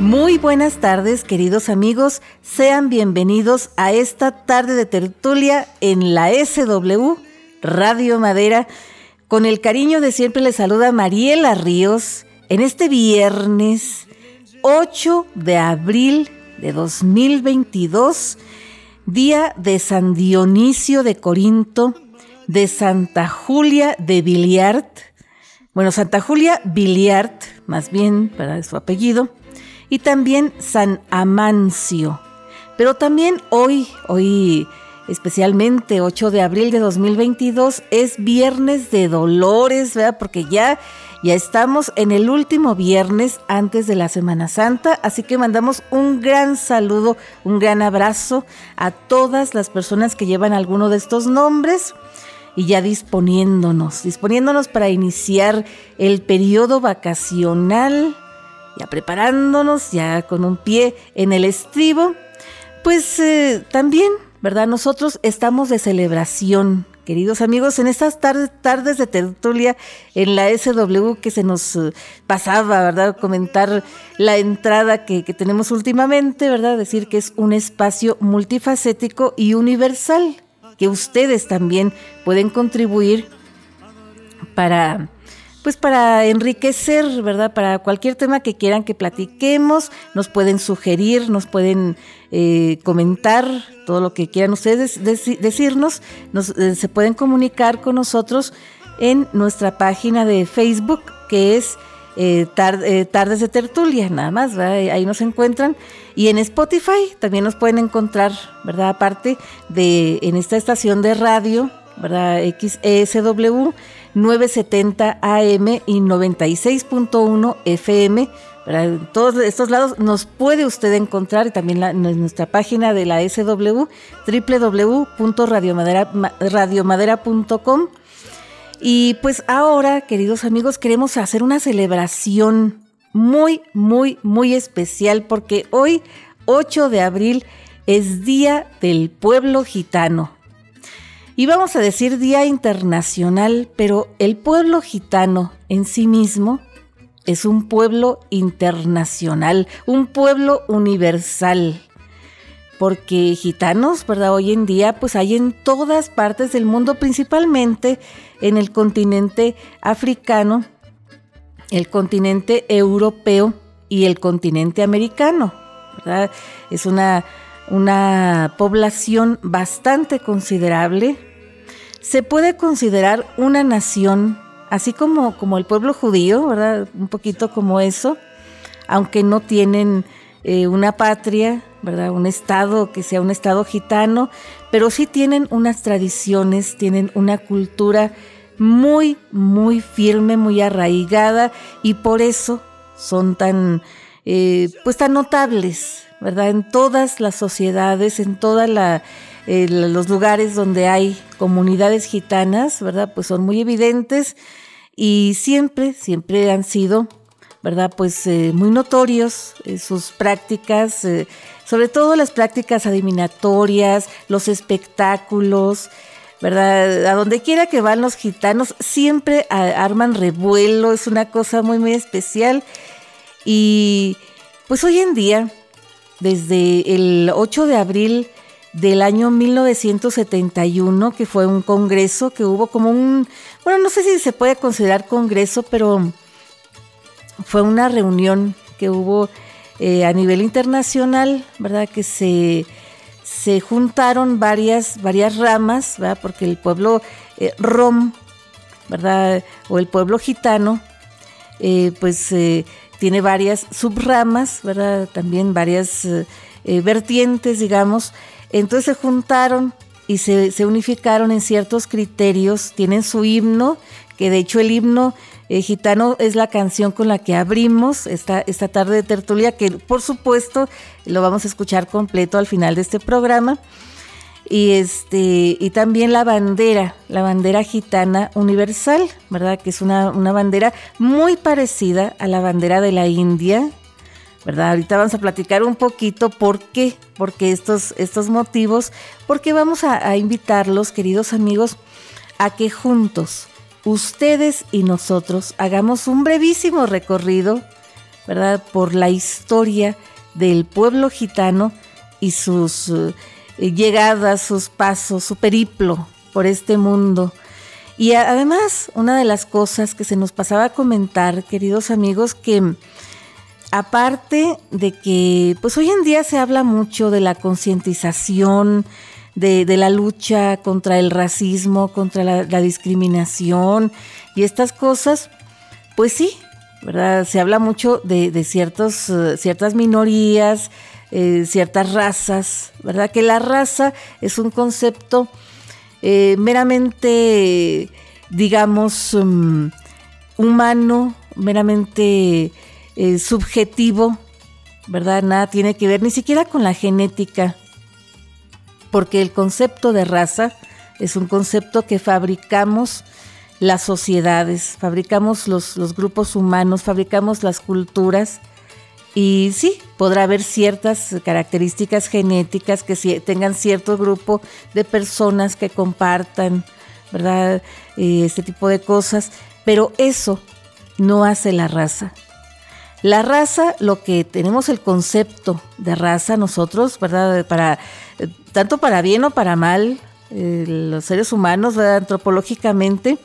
Muy buenas tardes, queridos amigos. Sean bienvenidos a esta tarde de tertulia en la SW Radio Madera. Con el cariño de siempre les saluda Mariela Ríos en este viernes 8 de abril de 2022, día de San Dionisio de Corinto, de Santa Julia de Biliart, bueno, Santa Julia Biliart, más bien para su apellido, y también San Amancio. Pero también hoy, hoy especialmente 8 de abril de 2022, es Viernes de Dolores, ¿verdad? Porque ya, ya estamos en el último viernes antes de la Semana Santa, así que mandamos un gran saludo, un gran abrazo a todas las personas que llevan alguno de estos nombres y ya disponiéndonos, disponiéndonos para iniciar el periodo vacacional ya preparándonos, ya con un pie en el estribo, pues eh, también, ¿verdad? Nosotros estamos de celebración, queridos amigos, en estas tardes, tardes de tertulia en la SW que se nos eh, pasaba, ¿verdad? Comentar la entrada que, que tenemos últimamente, ¿verdad? Decir que es un espacio multifacético y universal, que ustedes también pueden contribuir para pues para enriquecer, ¿verdad? Para cualquier tema que quieran que platiquemos, nos pueden sugerir, nos pueden eh, comentar todo lo que quieran ustedes decirnos, eh, se pueden comunicar con nosotros en nuestra página de Facebook que es eh, Tardes de Tertulia, nada más, ¿verdad? ahí nos encuentran. Y en Spotify también nos pueden encontrar, ¿verdad? Aparte de en esta estación de radio, ¿verdad? XESW 970 AM y 96.1 FM. En todos estos lados nos puede usted encontrar y también en nuestra página de la SW, www.radiomadera.com. Y pues ahora, queridos amigos, queremos hacer una celebración muy, muy, muy especial porque hoy, 8 de abril, es Día del Pueblo Gitano. Y vamos a decir Día Internacional, pero el pueblo gitano en sí mismo es un pueblo internacional, un pueblo universal. Porque gitanos, ¿verdad? Hoy en día pues hay en todas partes del mundo, principalmente en el continente africano, el continente europeo y el continente americano, ¿verdad? Es una, una población bastante considerable se puede considerar una nación, así como, como el pueblo judío, ¿verdad? Un poquito como eso, aunque no tienen eh, una patria, ¿verdad? Un estado que sea un estado gitano, pero sí tienen unas tradiciones, tienen una cultura muy, muy firme, muy arraigada y por eso son tan, eh, pues tan notables, ¿verdad? En todas las sociedades, en toda la los lugares donde hay comunidades gitanas, ¿verdad? Pues son muy evidentes y siempre, siempre han sido, ¿verdad? Pues eh, muy notorios eh, sus prácticas, eh, sobre todo las prácticas adivinatorias, los espectáculos, ¿verdad? A donde quiera que van los gitanos, siempre arman revuelo, es una cosa muy, muy especial. Y pues hoy en día, desde el 8 de abril del año 1971, que fue un congreso que hubo como un, bueno, no sé si se puede considerar congreso, pero fue una reunión que hubo eh, a nivel internacional, ¿verdad? Que se, se juntaron varias, varias ramas, ¿verdad? Porque el pueblo eh, rom, ¿verdad? O el pueblo gitano, eh, pues tiene varias subramas, ¿verdad? También varias vertientes, digamos. Entonces se juntaron y se, unificaron en ciertos criterios, tienen su himno, que de hecho el himno eh, gitano es la canción con la que abrimos esta, esta tarde de tertulia, que por supuesto lo vamos a escuchar completo al final de este programa. Y, este, y también la bandera, la bandera gitana universal, ¿verdad? Que es una, una bandera muy parecida a la bandera de la India, ¿verdad? Ahorita vamos a platicar un poquito por qué, porque estos, estos motivos, porque vamos a, a invitarlos, queridos amigos, a que juntos, ustedes y nosotros, hagamos un brevísimo recorrido ¿verdad? Por la historia del pueblo gitano y sus eh, llegadas, sus pasos, su periplo por este mundo. Y además, una de las cosas que se nos pasaba a comentar, queridos amigos, que aparte de que, pues hoy en día se habla mucho de la concientización, de, la lucha contra el racismo, contra la, discriminación y estas cosas, pues sí, ¿verdad? Se habla mucho de, ciertos, eh, ciertas minorías, eh, ciertas razas, ¿verdad? Que la raza es un concepto eh, meramente, digamos, um, humano, meramente subjetivo, ¿verdad? Nada tiene que ver ni siquiera con la genética, porque el concepto de raza es un concepto que fabricamos las sociedades, fabricamos los, grupos humanos, fabricamos las culturas y sí, podrá haber ciertas características genéticas que tengan cierto grupo de personas que compartan, ¿verdad? Eh, este tipo de cosas, pero eso no hace la raza. La raza, lo que tenemos el concepto de raza nosotros, ¿verdad? Para, eh, tanto para bien o para mal, eh, los seres humanos, antropológicamente,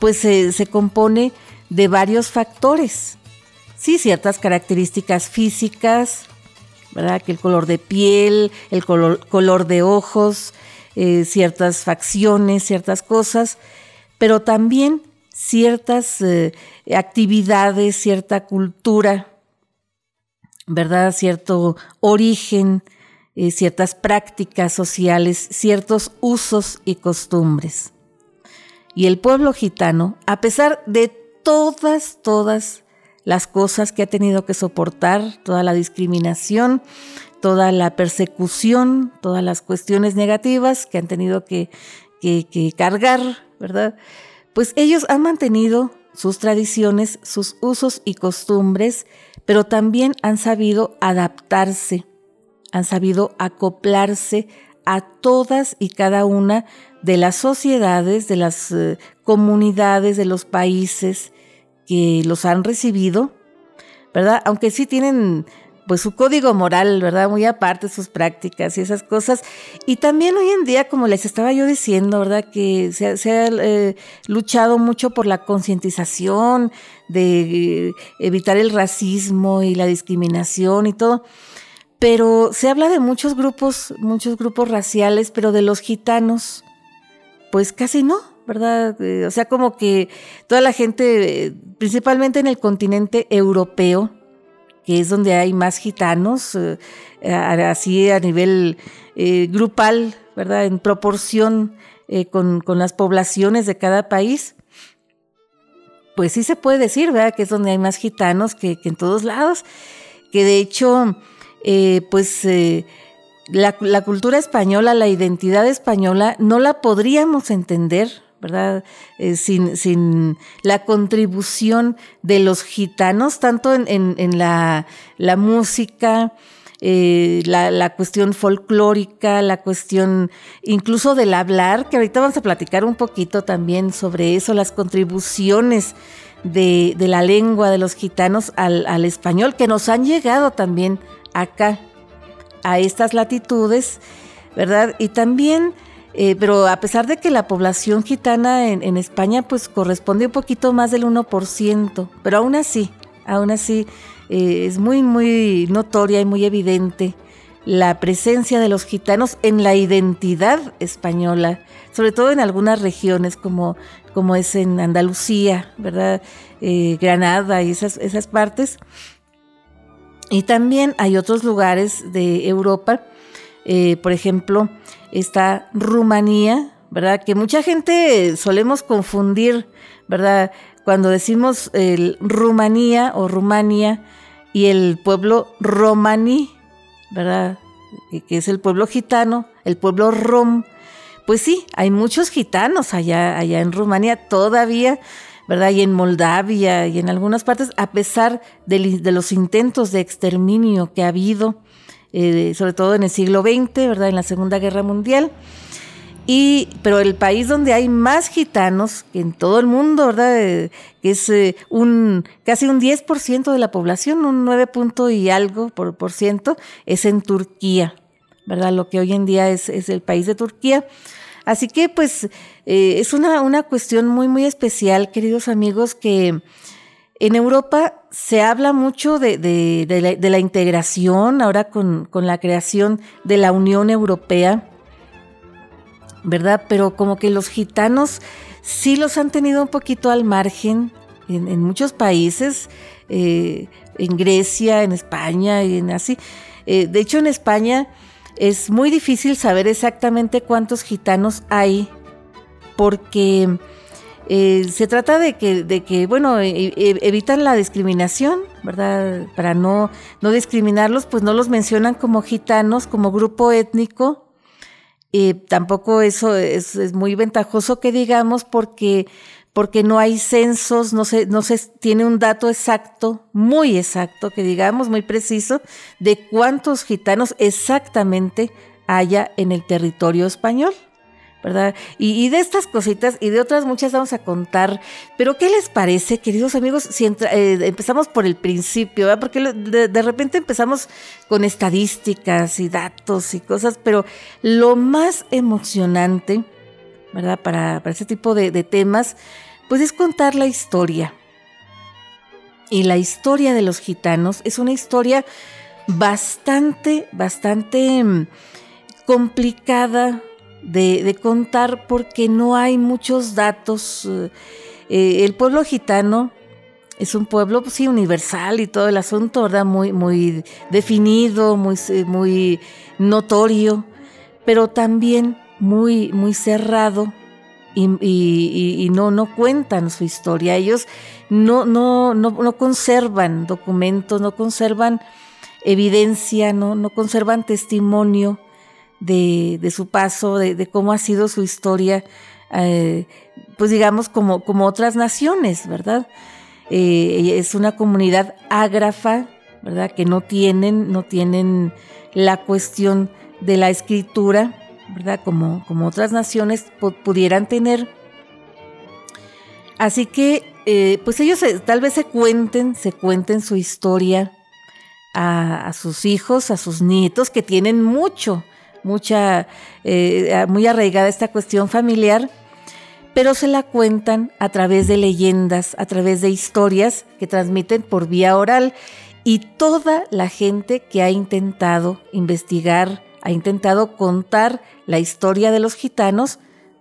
pues se compone de varios factores. Sí, ciertas características físicas, ¿verdad? Que el color de piel, el color, de ojos, eh, ciertas facciones, ciertas cosas, pero también ciertas eh, actividades, cierta cultura, ¿verdad? Cierto origen, eh, ciertas prácticas sociales, ciertos usos y costumbres. Y el pueblo gitano, a pesar de todas, todas las cosas que ha tenido que soportar, toda la discriminación, toda la persecución, todas las cuestiones negativas que han tenido que, que cargar, ¿verdad? Pues ellos han mantenido sus tradiciones, sus usos y costumbres, pero también han sabido adaptarse, han sabido acoplarse a todas y cada una de las sociedades, de las eh, comunidades, de los países que los han recibido, ¿verdad? Aunque sí tienen pues su código moral, ¿verdad? Muy aparte sus prácticas y esas cosas. Y también hoy en día, como les estaba yo diciendo, ¿verdad? Que se, ha eh, luchado mucho por la concientización de eh, evitar el racismo y la discriminación y todo. Pero se habla de muchos grupos, muchos grupos raciales, pero de los gitanos, pues casi no, ¿verdad? Eh, o sea, como que toda la gente, principalmente en el continente europeo, que es donde hay más gitanos, eh, así a nivel eh, grupal, ¿verdad? En proporción eh, con, las poblaciones de cada país. Pues sí se puede decir, ¿verdad? Que es donde hay más gitanos que, en todos lados. Que de hecho, pues la cultura española, la identidad española, no la podríamos entender, ¿verdad? Eh, sin, la contribución de los gitanos, tanto en, la, música, eh, la, cuestión folclórica, la cuestión incluso del hablar, que ahorita vamos a platicar un poquito también sobre eso, las contribuciones de, la lengua de los gitanos al, al español, que nos han llegado también acá, a estas latitudes, ¿verdad? Y también eh, pero a pesar de que la población gitana en, España pues corresponde un poquito más del 1%, pero aún así, aún así eh, es muy, muy notoria y muy evidente la presencia de los gitanos en la identidad española, sobre todo en algunas regiones como, como es en Andalucía, ¿verdad? Eh, Granada y esas, esas partes. Y también hay otros lugares de Europa, por ejemplo, está Rumanía, ¿verdad? Que mucha gente solemos confundir, ¿verdad? Cuando decimos el Rumanía o Rumania y el pueblo romaní, ¿verdad? Que es el pueblo gitano, el pueblo rom. Pues sí, hay muchos gitanos allá, allá en Rumanía todavía, ¿verdad? Y en Moldavia y en algunas partes, a pesar de los intentos de exterminio que ha habido, eh, sobre todo en el siglo XX, ¿verdad? En la Segunda Guerra Mundial. Y, pero el país donde hay más gitanos que en todo el mundo, ¿verdad? Eh, que es eh, un casi un 10% de la población, un 9 punto y algo por, por ciento, es en Turquía, ¿verdad? Lo que hoy en día es, es el país de Turquía. Así que pues es una, una cuestión muy, muy especial, queridos amigos, que en Europa se habla mucho de, de, la, integración, ahora con, con la creación de la Unión Europea ¿verdad? Pero como que los gitanos sí los han tenido un poquito al margen en, muchos países, eh, en Grecia, en España y en así. Eh, de hecho, en España es muy difícil saber exactamente cuántos gitanos hay, porque eh, se trata de que, de que bueno, e, e, evitan la discriminación, ¿verdad? Para no, no discriminarlos, pues no los mencionan como gitanos, como grupo étnico, y tampoco eso es, muy ventajoso que digamos porque, porque no hay censos, no se, no se tiene un dato exacto, muy exacto, que digamos, muy preciso, de cuántos gitanos exactamente haya en el territorio español. ¿Verdad? Y, de estas cositas y de otras muchas vamos a contar. Pero ¿qué les parece, queridos amigos, si eh, empezamos por el principio? ¿verdad? Porque de, repente empezamos con estadísticas y datos y cosas, pero lo más emocionante, ¿verdad? Para, para ese tipo de, de temas, pues es contar la historia. Y la historia de los gitanos es una historia bastante, bastante mm, complicada, de, contar porque no hay muchos datos. Eh, eh, el pueblo gitano es un pueblo, pues, sí, universal y todo el asunto, ¿verdad? Muy, muy definido, muy, muy notorio, pero también muy, muy cerrado y, no, no cuentan su historia. Ellos no, no, no, no conservan documentos, no conservan evidencia, no, no conservan testimonio de, su paso, de, cómo ha sido su historia, eh, pues digamos como, como otras naciones, ¿verdad? Eh, es una comunidad ágrafa, ¿verdad? Que no tienen, no tienen la cuestión de la escritura, ¿verdad? Como, como otras naciones pudieran tener. Así que, eh, pues ellos tal vez se cuenten, se cuenten su historia a, a, sus hijos, a sus nietos, que tienen mucho, mucha, eh, muy arraigada esta cuestión familiar, pero se la cuentan a través de leyendas, a través de historias que transmiten por vía oral. Y toda la gente que ha intentado investigar, ha intentado contar la historia de los gitanos,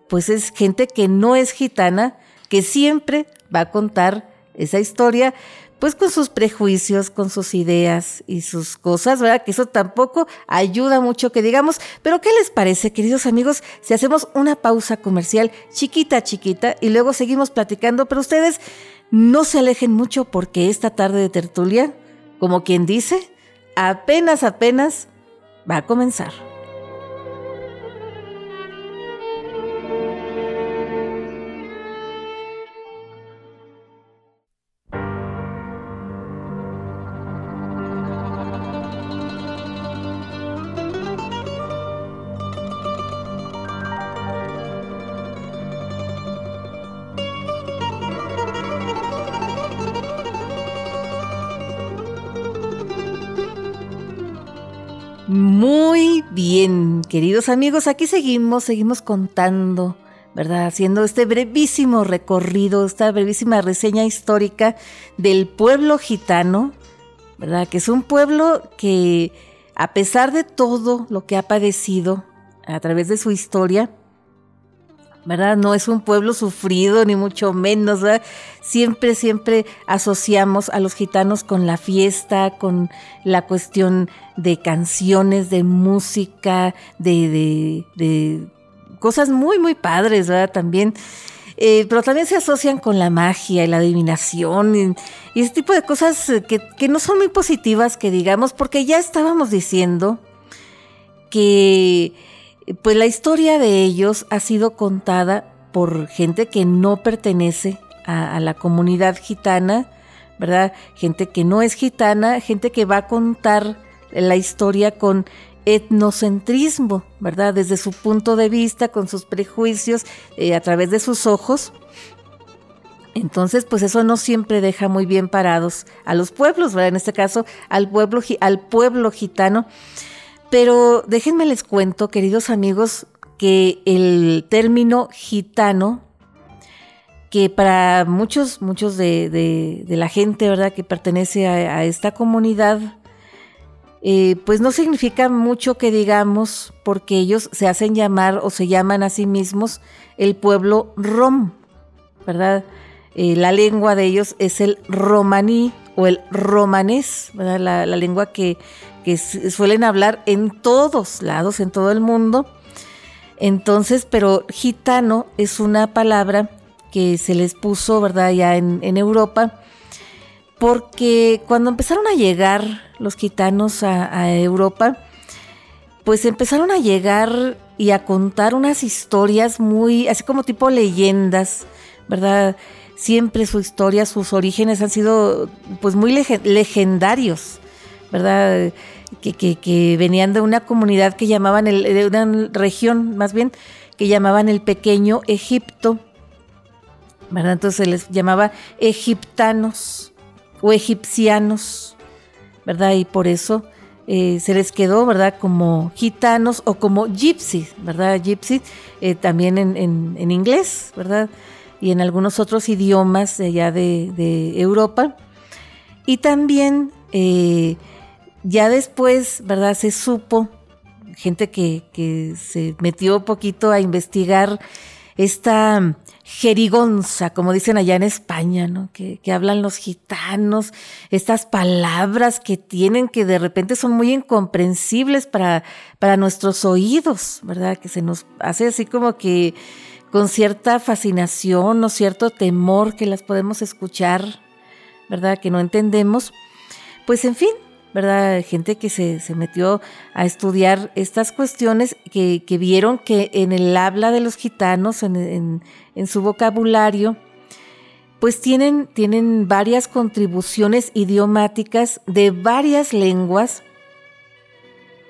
pues es gente que no es gitana, que siempre va a contar esa historia, pues con sus prejuicios, con sus ideas y sus cosas, ¿verdad? Que eso tampoco ayuda mucho que digamos. Pero ¿qué les parece, queridos amigos, si hacemos una pausa comercial chiquita, chiquita y luego seguimos platicando? Pero ustedes no se alejen mucho porque esta tarde de tertulia, como quien dice, apenas, apenas va a comenzar. Bien, queridos amigos, aquí seguimos, seguimos contando, ¿verdad? Haciendo este brevísimo recorrido, esta brevísima reseña histórica del pueblo gitano, ¿verdad? Que es un pueblo que, a pesar de todo lo que ha padecido a través de su historia, ¿verdad? No es un pueblo sufrido, ni mucho menos, ¿verdad? Siempre, siempre asociamos a los gitanos con la fiesta, con la cuestión de canciones, de música, de, de, cosas muy, muy padres, ¿verdad? También. Eh, pero también se asocian con la magia y la adivinación y, ese tipo de cosas que, que no son muy positivas, que digamos, porque ya estábamos diciendo que pues la historia de ellos ha sido contada por gente que no pertenece a, la comunidad gitana, ¿verdad? Gente que no es gitana, gente que va a contar la historia con etnocentrismo, ¿verdad? Desde su punto de vista, con sus prejuicios, eh, a través de sus ojos. Entonces, pues eso no siempre deja muy bien parados a los pueblos, ¿verdad? En este caso, al pueblo, al pueblo gitano. Pero déjenme les cuento, queridos amigos, que el término gitano, que para muchos, muchos de, la gente, ¿verdad?, que pertenece a, esta comunidad, eh, pues no significa mucho que digamos, porque ellos se hacen llamar o se llaman a sí mismos el pueblo rom, ¿verdad? Eh, la lengua de ellos es el romaní o el romanés. La, la lengua que suelen hablar en todos lados, en todo el mundo. Entonces, pero gitano es una palabra que se les puso, ¿verdad? Ya en, Europa, porque cuando empezaron a llegar los gitanos a, Europa, pues empezaron a llegar y a contar unas historias muy, así como tipo leyendas, ¿verdad? Siempre su historia, sus orígenes han sido pues muy legendarios, ¿verdad? que, venían de una comunidad que llamaban, el, de una región más bien, que llamaban el pequeño Egipto, ¿verdad? Entonces se les llamaba egiptanos o egipcianos, ¿verdad? Y por eso eh, se les quedó, ¿verdad? Como gitanos o como gypsies, ¿verdad? Gypsy eh, también en, inglés, ¿verdad? Y en algunos otros idiomas allá de, de Europa. Y también eh, ya después, ¿verdad? Se supo, gente que, se metió un poquito a investigar esta jerigonza, como dicen allá en España, ¿no? Que, hablan los gitanos, estas palabras que tienen que de repente son muy incomprensibles para, para nuestros oídos, ¿verdad? Que se nos hace así como que con cierta fascinación o cierto temor que las podemos escuchar, ¿verdad? Que no entendemos. Pues en fin, ¿verdad? Gente que se, metió a estudiar estas cuestiones, que, vieron que en el habla de los gitanos, en, su vocabulario, pues tienen, tienen varias contribuciones idiomáticas de varias lenguas,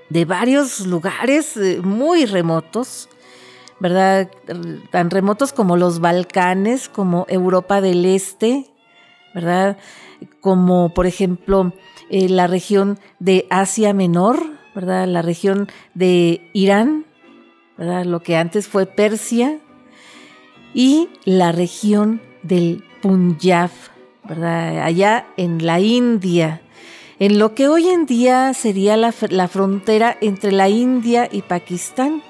de varios lugares eh, muy remotos, ¿verdad? Tan remotos como los Balcanes, como Europa del Este, ¿verdad? Como por ejemplo eh, la región de Asia Menor, ¿verdad? La región de Irán, ¿verdad? Lo que antes fue Persia, y la región del Punjab, ¿verdad? Allá en la India, en lo que hoy en día sería la, frontera entre la India y Pakistán,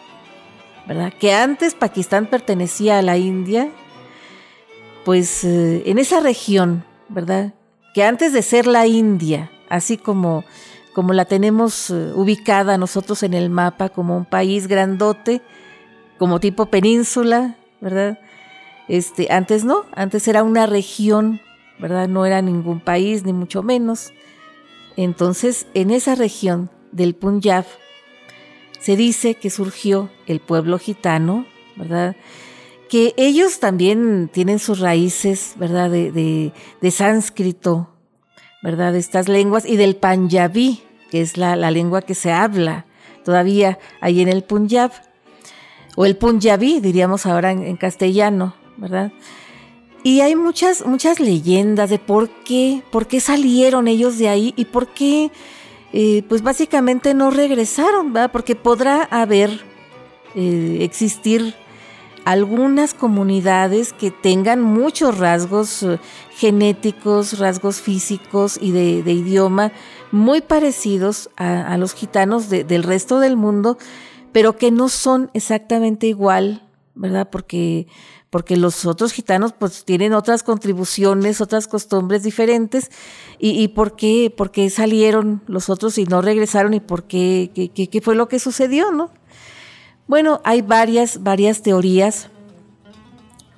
Que antes Pakistán pertenecía a la India, pues eh, en esa región, ¿verdad? Que antes de ser la India, así como, como la tenemos eh, ubicada nosotros en el mapa como un país grandote, como tipo península, ¿verdad? Este, antes no, antes era una región, ¿verdad? No era ningún país, ni mucho menos. Entonces, en esa región del Punjab se dice que surgió el pueblo gitano, ¿verdad? Que ellos también tienen sus raíces, ¿verdad? De, sánscrito, ¿verdad? De estas lenguas y del panjabí, que es la, lengua que se habla todavía ahí en el Punjab, o el punjabí, diríamos ahora en, castellano, ¿verdad? Y hay muchas, muchas leyendas de por qué, por qué salieron ellos de ahí y por qué, pues básicamente no regresaron, ¿verdad? Porque podrá haber, eh, existir algunas comunidades que tengan muchos rasgos eh, genéticos, rasgos físicos y de, idioma muy parecidos a, los gitanos del resto del mundo, pero que no son exactamente igual, ¿verdad? Porque, porque los otros gitanos pues tienen otras contribuciones, otras costumbres diferentes. ¿Y, por, qué, por qué salieron los otros y no regresaron y por qué, qué, qué fue lo que sucedió, ¿no? Bueno, hay varias, varias teorías,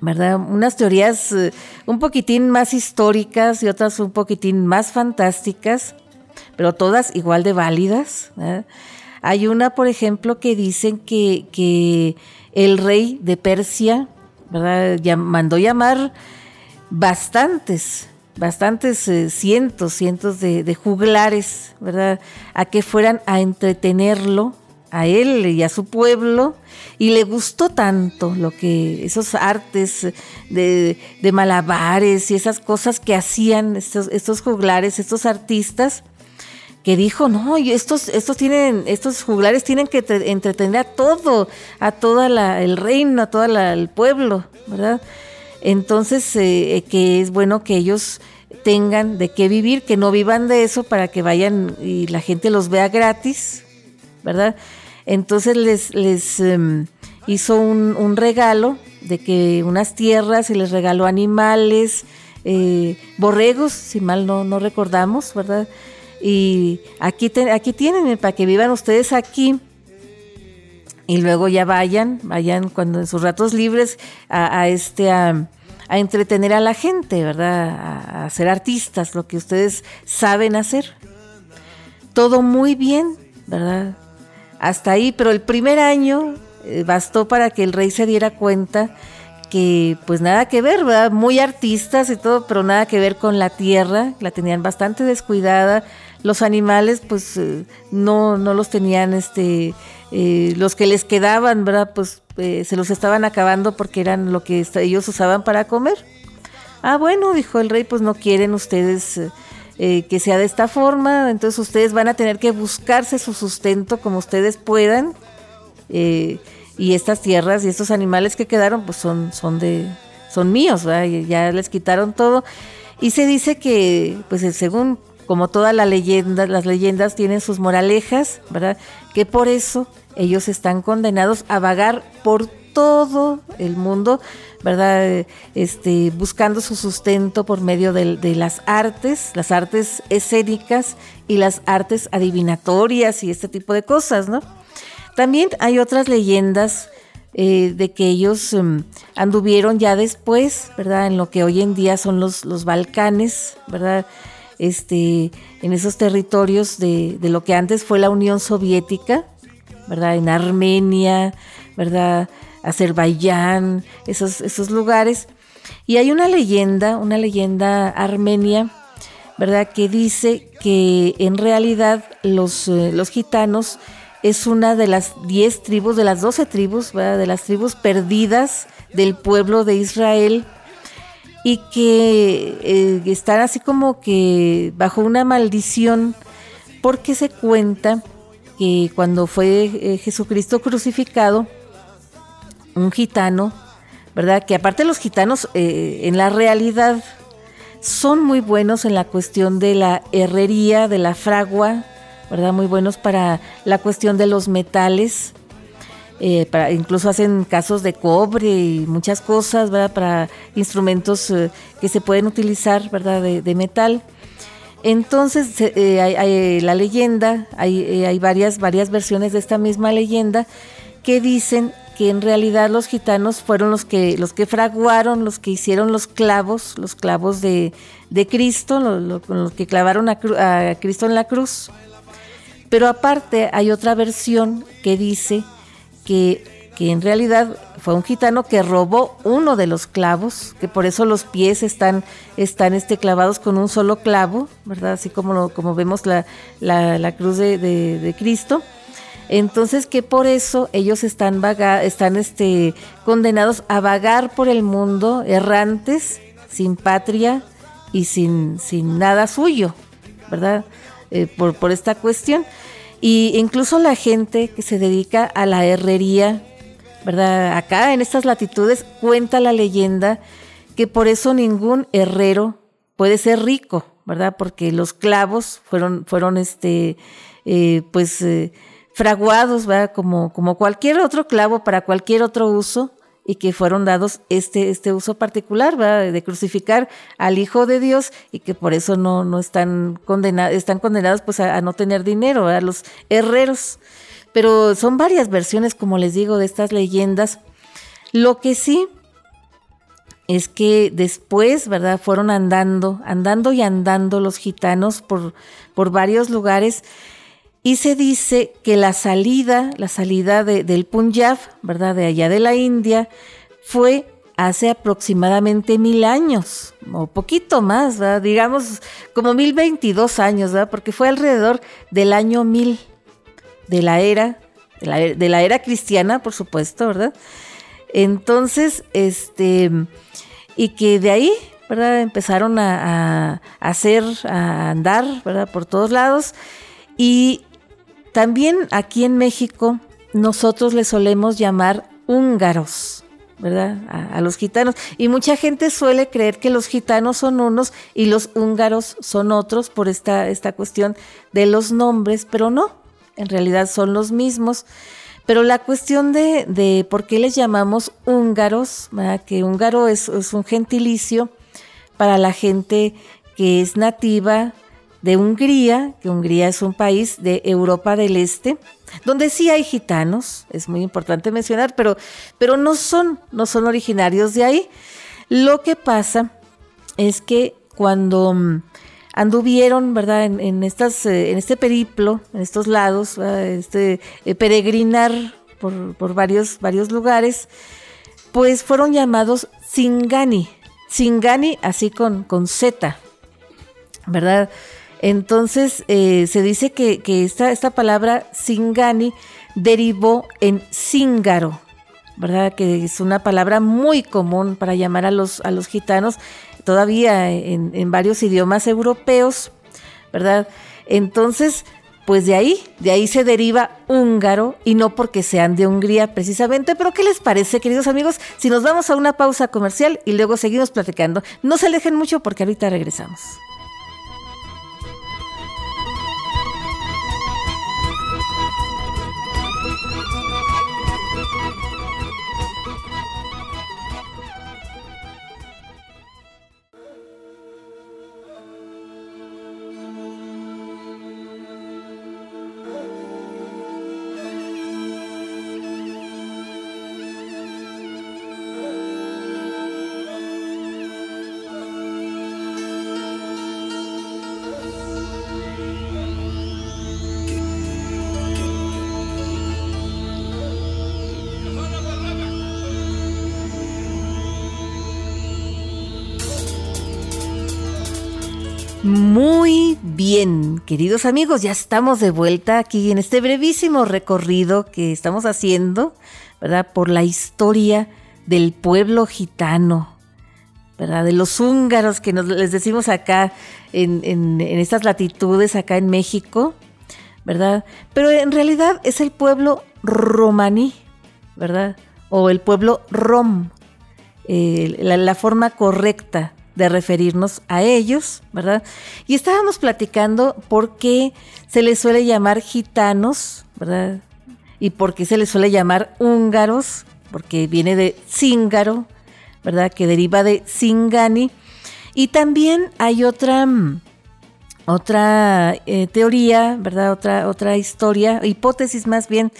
¿verdad? Unas teorías eh, un poquitín más históricas y otras un poquitín más fantásticas, pero todas igual de válidas. Hay una, por ejemplo, que dicen que, que el rey de Persia, ¿verdad? mandó llamar bastantes, bastantes eh, cientos, cientos de, juglares, ¿verdad? A que fueran a entretenerlo, a él y a su pueblo, y le gustó tanto lo que esos artes de, malabares y esas cosas que hacían estos, estos juglares, estos artistas, que dijo, no, estos, estos tienen, estos juglares tienen que entretener a todo, a todo el reino, a todo el pueblo, ¿verdad? Entonces, eh, que es bueno que ellos tengan de qué vivir, que no vivan de eso para que vayan y la gente los vea gratis, ¿verdad? Entonces les, les em, hizo un, regalo de que unas tierras y les regaló animales, eh, borregos, si mal no, no recordamos, ¿verdad? Y aquí, aquí tienen para que vivan ustedes aquí y luego ya vayan, vayan cuando en sus ratos libres a, este a, entretener a la gente, ¿verdad? A, ser artistas, lo que ustedes saben hacer. Todo muy bien, ¿verdad? Hasta ahí, pero el primer año eh, bastó para que el rey se diera cuenta que pues nada que ver, ¿verdad? Muy artistas y todo, pero nada que ver con la tierra, la tenían bastante descuidada, los animales pues eh, no, no los tenían, este, eh, los que les quedaban, ¿verdad? Pues eh, se los estaban acabando porque eran lo que ellos usaban para comer. Ah, bueno, dijo el rey, pues no quieren ustedes que sea de esta forma, entonces ustedes van a tener que buscarse su sustento como ustedes puedan. y estas tierras y estos animales que quedaron, pues son, son de, son míos, ya les quitaron todo. Y se dice que, pues según como toda la leyenda, las leyendas tienen sus moralejas, ¿verdad? Que por eso ellos están condenados a vagar por todo el mundo, ¿verdad? Este, buscando su sustento por medio de, las artes, las artes escénicas y las artes adivinatorias y este tipo de cosas, ¿no? También hay otras leyendas eh, de que ellos em, anduvieron ya después, ¿verdad? En lo que hoy en día son los, los Balcanes, ¿verdad? Este, en esos territorios de, lo que antes fue la Unión Soviética, ¿verdad? En Armenia, ¿verdad? Azerbaiyán, esos, esos lugares. Y hay una leyenda, una leyenda armenia, ¿verdad? Que dice que en realidad los, eh, los gitanos es una de las diez tribus, de las doce tribus, ¿verdad? De las tribus perdidas del pueblo de Israel, y que eh, están así como que bajo una maldición porque se cuenta que cuando fue eh, Jesucristo crucificado, un gitano, ¿verdad? Que aparte los gitanos eh, en la realidad son muy buenos en la cuestión de la herrería, de la fragua, ¿verdad? Muy buenos para la cuestión de los metales. Eh, incluso hacen casos de cobre y muchas cosas. Para instrumentos eh, que se pueden utilizar, ¿verdad? De, metal. Entonces, eh, hay, la leyenda, hay, varias, versiones de esta misma leyenda que dicen que en realidad los gitanos fueron los que, los que fraguaron, los que hicieron los clavos, los clavos de, Cristo, los que clavaron a Cristo en la cruz. Pero aparte hay otra versión que dice que, en realidad fue un gitano que robó uno de los clavos, que por eso los pies están, están este, clavados con un solo clavo, ¿verdad? Así como, como vemos la, la, cruz de, Cristo. Entonces que por eso ellos están, vaga, están este, condenados a vagar por el mundo, errantes, sin patria y sin, sin nada suyo, ¿verdad? Eh, por, por esta cuestión. Y incluso la gente que se dedica a la herrería, ¿verdad? Acá en estas latitudes cuenta la leyenda que por eso ningún herrero puede ser rico, ¿verdad? Porque los clavos fueron, fueron este, eh, pues, eh, fraguados, ¿verdad? Como, como cualquier otro clavo para cualquier otro uso y que fueron dados este, este uso particular, ¿verdad? de crucificar al Hijo de Dios y que por eso no, no están, condenados, están condenados pues a, no tener dinero, a los herreros. Pero son varias versiones, como les digo, de estas leyendas. Lo que sí es que después, ¿verdad? Fueron andando, andando y andando los gitanos por, por varios lugares y se dice que la salida, la salida del Punjab, ¿verdad? De allá de la India, fue hace aproximadamente mil años, o poquito más, digamos como mil veintidós años, ¿verdad? porque fue alrededor del año mil de la era, de la, era cristiana, por supuesto, ¿verdad? Entonces, este, y que de ahí, ¿verdad? Empezaron a, a hacer, a andar, ¿verdad? Por todos lados. Y también aquí en México, nosotros le solemos llamar húngaros. ¿verdad? A, los gitanos. Y mucha gente suele creer que los gitanos son unos y los húngaros son otros por esta, esta cuestión de los nombres, pero no, en realidad son los mismos. Pero la cuestión de, de por qué les llamamos húngaros, que húngaro es un gentilicio para la gente que es nativa de Hungría, que Hungría es un país de Europa del Este, donde sí hay gitanos, es muy importante mencionar, pero, pero no, son, no son originarios de ahí. Lo que pasa es que cuando mm, anduvieron, ¿verdad? En, estas, eh, en este periplo, en estos lados, este eh, peregrinar por, por, varios, varios lugares, pues fueron llamados Singani. Singani así con, con Z, ¿verdad? Entonces eh, se dice que, esta, esta, palabra Singani derivó en Cíngaro, ¿verdad? Que es una palabra muy común para llamar a los, a los gitanos, todavía en, en varios idiomas europeos, ¿verdad? Entonces, pues de ahí, de ahí se deriva húngaro y no porque sean de Hungría precisamente. Pero ¿qué les parece, queridos amigos? Si nos vamos a una pausa comercial y luego seguimos platicando. No se alejen mucho porque ahorita regresamos. Queridos amigos, ya estamos de vuelta aquí en este brevísimo recorrido que estamos haciendo, ¿verdad? Por la historia del pueblo gitano, ¿verdad? De los húngaros que nos, les decimos acá en, en estas latitudes, acá en México, ¿verdad? Pero en realidad es el pueblo romaní, ¿verdad? O el pueblo rom, eh, la, la forma correcta de referirnos a ellos, ¿verdad? Y estábamos platicando por qué se les suele llamar gitanos, ¿verdad? Y por qué se les suele llamar húngaros, porque viene de cíngaro, ¿verdad? Que deriva de cingani. Y también hay otra, mm, otra eh, teoría, ¿verdad? Otra, otra historia, hipótesis más bien,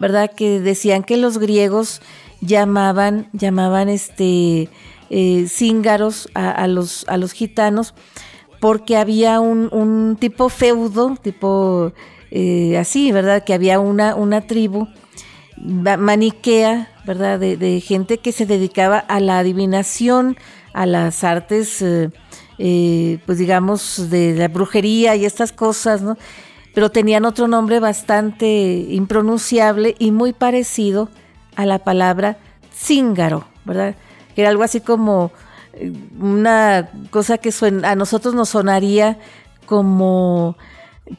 ¿verdad? Que decían que los griegos llamaban, llamaban este eh, cíngaros a, los, a los gitanos, porque había un, tipo feudo, tipo eh, así, ¿verdad? Que había una, una tribu maniquea, ¿verdad? De, gente que se dedicaba a la adivinación, a las artes, eh, pues digamos, de la brujería y estas cosas, ¿no? Pero tenían otro nombre bastante impronunciable y muy parecido a la palabra cíngaro, ¿verdad? Era algo así como eh, una cosa que a nosotros nos sonaría como,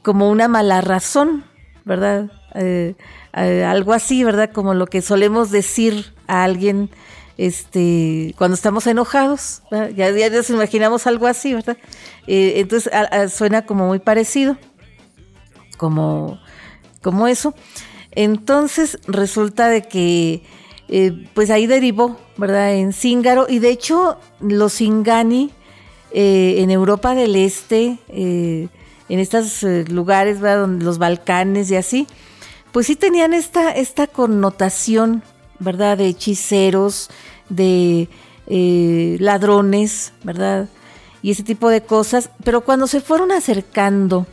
como una mala razón, ¿verdad? Eh, eh, algo así, ¿verdad? Como lo que solemos decir a alguien este, cuando estamos enojados, ya, ya, nos imaginamos algo así, ¿verdad? entonces suena como muy parecido, como, como eso. Entonces resulta de que eh, pues ahí derivó, ¿verdad? En Cíngaro. Y de hecho, los Cingani eh, en Europa del Este, eh, en estos lugares, ¿verdad? Donde los Balcanes y así, pues sí tenían esta, esta connotación, ¿verdad? De hechiceros, de ladrones, ¿verdad? Y ese tipo de cosas. Pero cuando se fueron acercando,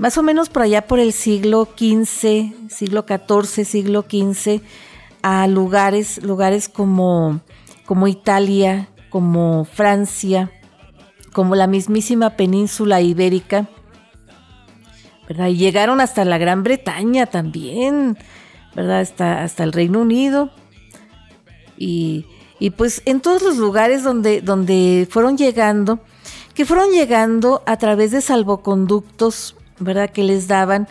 más o menos por allá por el siglo XV, siglo XIV, siglo XV, a lugares, lugares como, como Italia, como Francia, como la mismísima península ibérica, ¿verdad? Y llegaron hasta la Gran Bretaña también, ¿verdad? Hasta, hasta el Reino Unido. Y, y pues en todos los lugares donde, donde fueron llegando, que fueron llegando a través de salvoconductos, ¿verdad? Que les daban,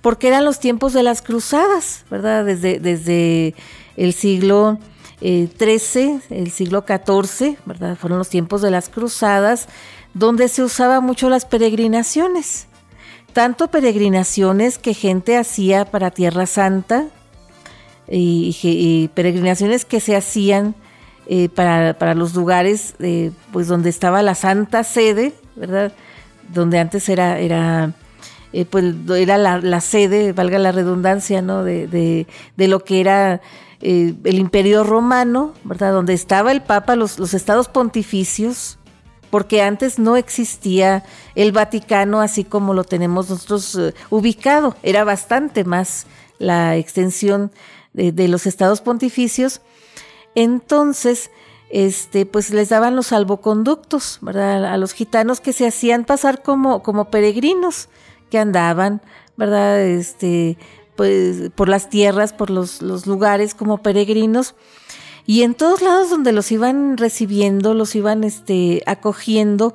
porque eran los tiempos de las cruzadas, ¿verdad? Desde, desde el siglo XIII, eh, el siglo XIV, ¿verdad? Fueron los tiempos de las cruzadas, donde se usaba mucho las peregrinaciones. Tanto peregrinaciones que gente hacía para Tierra Santa y peregrinaciones que se hacían eh, para, los lugares eh, pues donde estaba la Santa Sede, ¿verdad? Donde antes era, era, eh, pues, era la, sede, valga la redundancia, ¿no? De, lo que era el Imperio Romano, ¿verdad? Donde estaba el Papa, los, los estados pontificios, porque antes no existía el Vaticano así como lo tenemos nosotros ubicado, era bastante más la extensión de, de los estados pontificios entonces, este, pues les daban los salvoconductos, ¿verdad? A los gitanos que se hacían pasar como, como peregrinos, que andaban, ¿verdad? Este, pues por las tierras, por los, los lugares como peregrinos. Y en todos lados donde los iban recibiendo, los iban este, acogiendo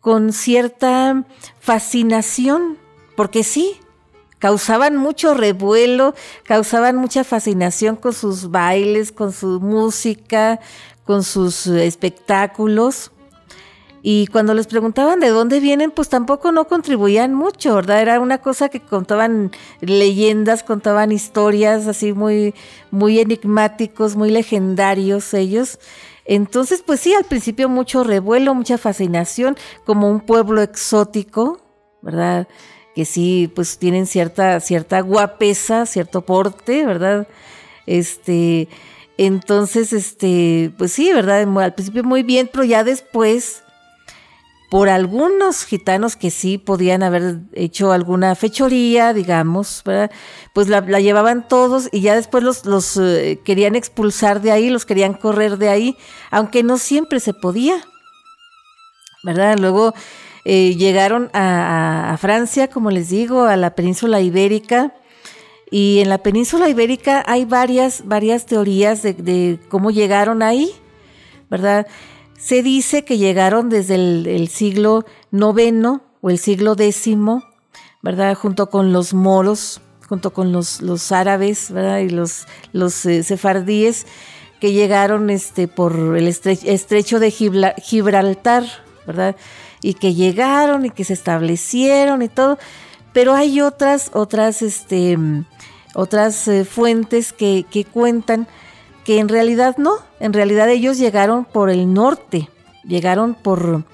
con cierta fascinación, porque sí, causaban mucho revuelo, causaban mucha fascinación con sus bailes, con su música, con sus espectáculos. Y cuando les preguntaban de dónde vienen, pues tampoco no contribuían mucho, ¿verdad? Era una cosa que contaban leyendas, contaban historias así muy, muy enigmáticos, muy legendarios ellos. Entonces, pues sí, al principio mucho revuelo, mucha fascinación, como un pueblo exótico, ¿verdad? que sí, pues tienen cierta, cierta guapesa, cierto porte, ¿verdad? Este, entonces, este, pues sí, ¿verdad? Al principio muy bien, pero ya después, por algunos gitanos que sí podían haber hecho alguna fechoría, digamos, ¿verdad? Pues la, llevaban todos y ya después los, eh, querían expulsar de ahí, los querían correr de ahí, aunque no siempre se podía, ¿verdad? Luego eh, llegaron a, Francia, como les digo, a la península ibérica. Y en la península ibérica hay varias, varias teorías de, cómo llegaron ahí, ¿verdad? Se dice que llegaron desde el, siglo IX o el siglo X, ¿verdad? Junto con los moros, junto con los, los árabes, ¿verdad? Y los, los eh, sefardíes que llegaron este, por el estrecho de Gibraltar, ¿verdad? y que llegaron y que se establecieron y todo, pero hay otras, otras, este, otras eh, fuentes que, que cuentan que en realidad no, en realidad ellos llegaron por el norte, llegaron por,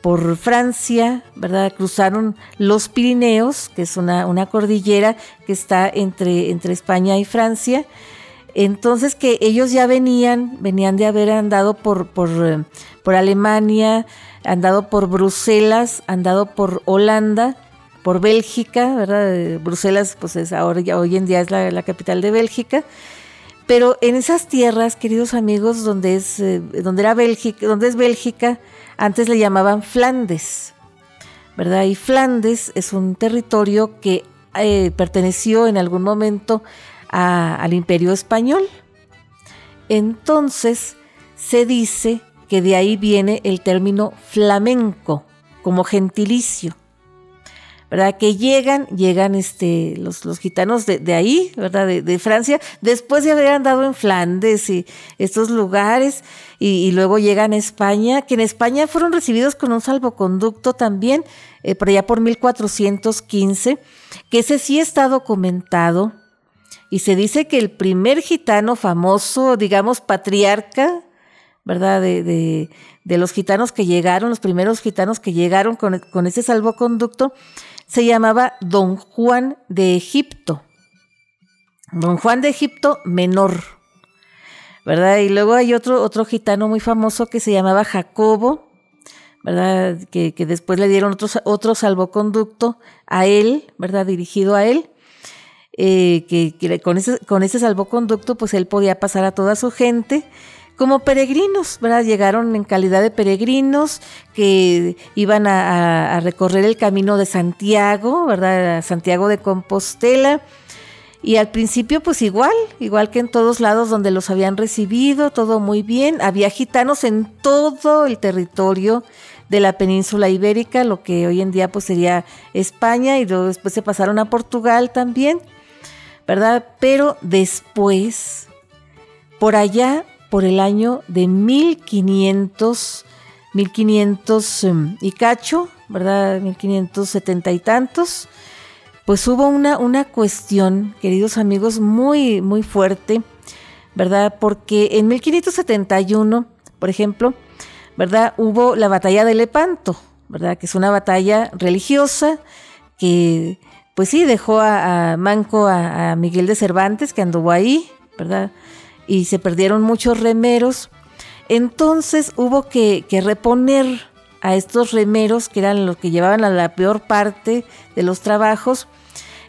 por Francia, ¿verdad? Cruzaron los Pirineos, que es una, una cordillera que está entre, entre España y Francia. Entonces que ellos ya venían, venían de haber andado por, por, eh, por Alemania, andado por Bruselas, andado por Holanda, por Bélgica, ¿verdad? Bruselas, pues es ahora hoy en día es la, capital de Bélgica. Pero en esas tierras, queridos amigos, donde es, eh, donde era Bélgica, donde es Bélgica, antes le llamaban Flandes, ¿verdad? Y Flandes es un territorio que eh, perteneció en algún momento al Imperio Español. Entonces se dice que de ahí viene el término flamenco como gentilicio. ¿Verdad? Que llegan, llegan este, los, los gitanos de, ahí, ¿verdad? De, Francia, después de haber andado en Flandes y estos lugares, y, luego llegan a España, que en España fueron recibidos con un salvoconducto también, eh, por allá por 1415, que ese sí está documentado, y se dice que el primer gitano famoso, digamos, patriarca, ¿verdad? De, los gitanos que llegaron, los primeros gitanos que llegaron con, con ese salvoconducto, se llamaba Don Juan de Egipto. Don Juan de Egipto menor, ¿verdad? Y luego hay otro, otro gitano muy famoso que se llamaba Jacobo, ¿verdad? Que, después le dieron otro, otro salvoconducto a él, ¿verdad? Dirigido a él. eh, que, con, ese, con ese salvoconducto pues él podía pasar a toda su gente como peregrinos, ¿verdad? Llegaron en calidad de peregrinos que iban a, recorrer el camino de Santiago, ¿verdad? Santiago de Compostela. Y al principio, pues igual, igual que en todos lados donde los habían recibido, todo muy bien. Había gitanos en todo el territorio de la península ibérica, lo que hoy en día pues sería España, y después se pasaron a Portugal también, ¿verdad? Pero después, por allá por el año de 1500, 1500 em, y cacho, ¿verdad? 1570 y tantos, pues hubo una, una cuestión, queridos amigos, muy, muy fuerte, ¿verdad? Porque en 1571, por ejemplo, ¿verdad? Hubo la batalla de Lepanto, ¿verdad? Que es una batalla religiosa que, pues sí, dejó a, Manco a, a Miguel de Cervantes, que anduvo ahí, ¿verdad? Y se perdieron muchos remeros. Entonces hubo que, reponer a estos remeros, que eran los que llevaban a la peor parte de los trabajos.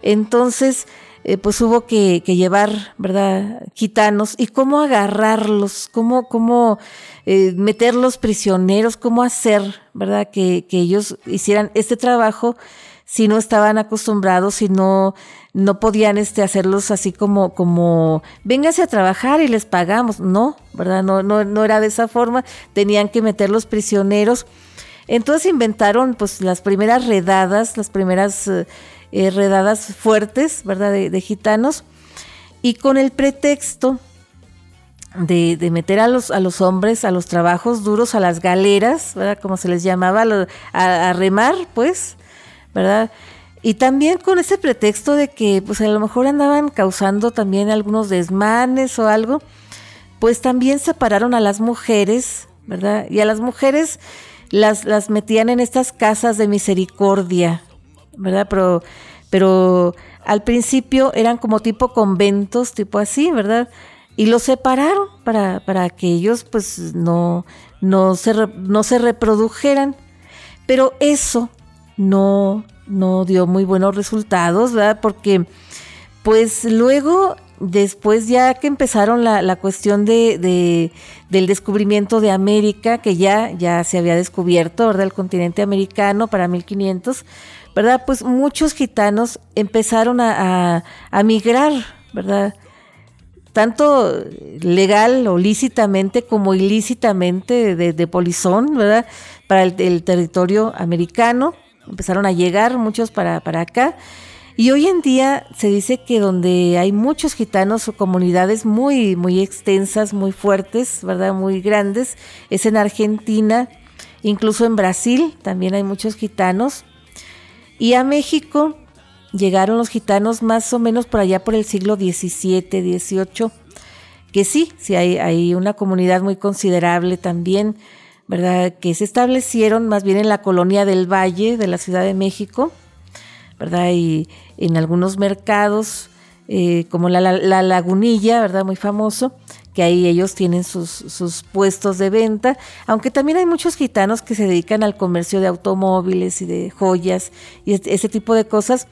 Entonces, eh, pues hubo que, llevar, ¿verdad?, gitanos y cómo agarrarlos, cómo, cómo eh, meterlos prisioneros, cómo hacer, ¿verdad?, que, que ellos hicieran este trabajo si no estaban acostumbrados, si no, no podían este, hacerlos así como, como, véngase a trabajar y les pagamos. No, ¿verdad? No, no, no era de esa forma. Tenían que meterlos prisioneros. Entonces inventaron pues las primeras redadas, las primeras eh, eh, redadas fuertes, ¿verdad? De, gitanos. Y con el pretexto de, de, meter a los, a los hombres a los trabajos duros, a las galeras, ¿verdad? Como se les llamaba, a remar, pues, ¿verdad? Y también con ese pretexto de que pues a lo mejor andaban causando también algunos desmanes o algo, pues también separaron a las mujeres, ¿verdad? Y a las mujeres las, las metían en estas casas de misericordia, ¿verdad? Pero, pero al principio eran como tipo conventos, tipo así, ¿verdad? Y los separaron para, para que ellos pues no, no, se, no se reprodujeran. Pero eso no, no dio muy buenos resultados, ¿verdad? Porque pues luego, después ya que empezaron la, la cuestión de, del descubrimiento de América, que ya, ya se había descubierto, ¿verdad? El continente americano para 1500, ¿verdad? Pues muchos gitanos empezaron a, a, migrar, ¿verdad? tanto legal o lícitamente como ilícitamente de, de polizón, ¿verdad? Para el, territorio americano empezaron a llegar muchos para, para acá. Y hoy en día se dice que donde hay muchos gitanos o comunidades muy, muy extensas, muy fuertes, ¿verdad? Muy grandes, es en Argentina, incluso en Brasil también hay muchos gitanos. Y a México llegaron los gitanos más o menos por allá por el siglo XVII, XVIII, que sí, sí hay, hay una comunidad muy considerable también ¿verdad? Que se establecieron más bien en la colonia del Valle de la Ciudad de México, ¿verdad? Y en algunos mercados, eh, como la, Lagunilla, ¿verdad? Muy famoso, que ahí ellos tienen sus, puestos de venta, aunque también hay muchos gitanos que se dedican al comercio de automóviles y de joyas y ese tipo de cosas.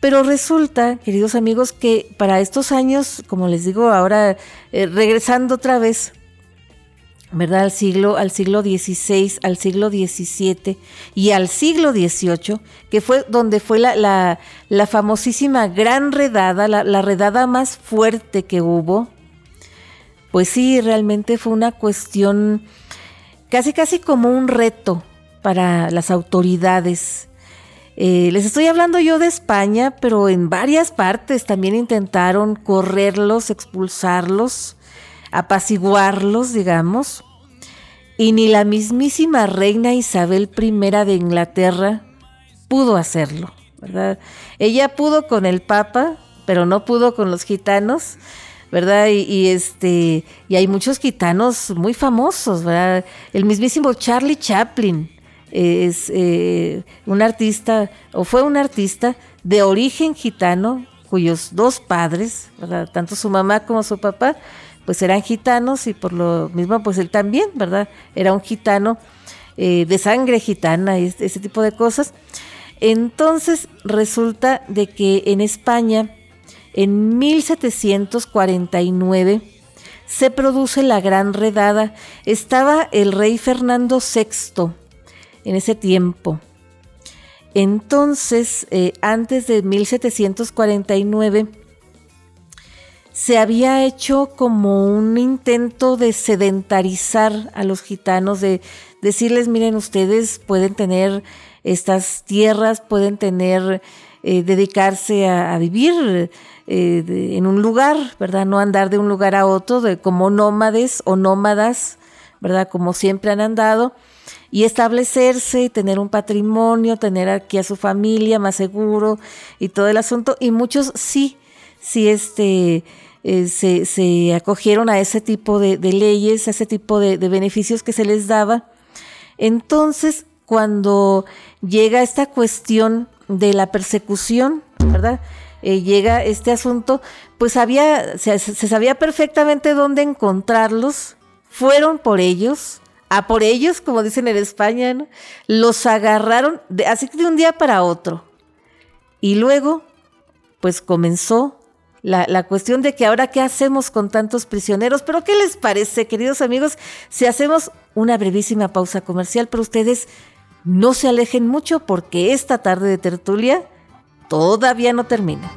Pero resulta, queridos amigos, que para estos años, como les digo ahora, eh, regresando otra vez ¿verdad? Al siglo, al siglo XVI, al siglo XVII y al siglo XVIII, que fue donde fue la, la, famosísima gran redada, la, la, redada más fuerte que hubo. Pues sí, realmente fue una cuestión casi casi como un reto para las autoridades. Eh, les estoy hablando yo de España, pero en varias partes también intentaron correrlos, expulsarlos apaciguarlos, digamos, y ni la mismísima reina Isabel I de Inglaterra pudo hacerlo, ¿verdad? Ella pudo con el Papa, pero no pudo con los gitanos, ¿verdad? Y, este y hay muchos gitanos muy famosos, ¿verdad? El mismísimo Charlie Chaplin es eh, un artista o fue un artista de origen gitano cuyos dos padres, ¿verdad? tanto su mamá como su papá pues eran gitanos y por lo mismo pues él también, ¿verdad? Era un gitano eh, de sangre gitana y ese tipo de cosas. Entonces resulta de que en España en 1749 se produce la gran redada. Estaba el rey Fernando VI en ese tiempo. Entonces, eh, antes de 1749, se había hecho como un intento de sedentarizar a los gitanos, de decirles, miren, ustedes pueden tener estas tierras, pueden tener, eh, dedicarse a, vivir eh, en un lugar, ¿verdad? No andar de un lugar a otro de, como nómades o nómadas, ¿verdad? Como siempre han andado y establecerse y tener un patrimonio, tener aquí a su familia más seguro y todo el asunto. Y muchos sí, sí, este, eh, se, acogieron a ese tipo de, leyes, a ese tipo de, beneficios que se les daba. Entonces, cuando llega esta cuestión de la persecución, ¿verdad? Eh, llega este asunto, pues había, se, sabía perfectamente dónde encontrarlos, fueron por ellos, a por ellos, como dicen en España, los agarraron de, así de un día para otro. Y luego, pues comenzó la, la, cuestión de que ahora qué hacemos con tantos prisioneros. Pero ¿qué les parece, queridos amigos, si hacemos una brevísima pausa comercial? Pero ustedes no se alejen mucho porque esta tarde de tertulia todavía no termina.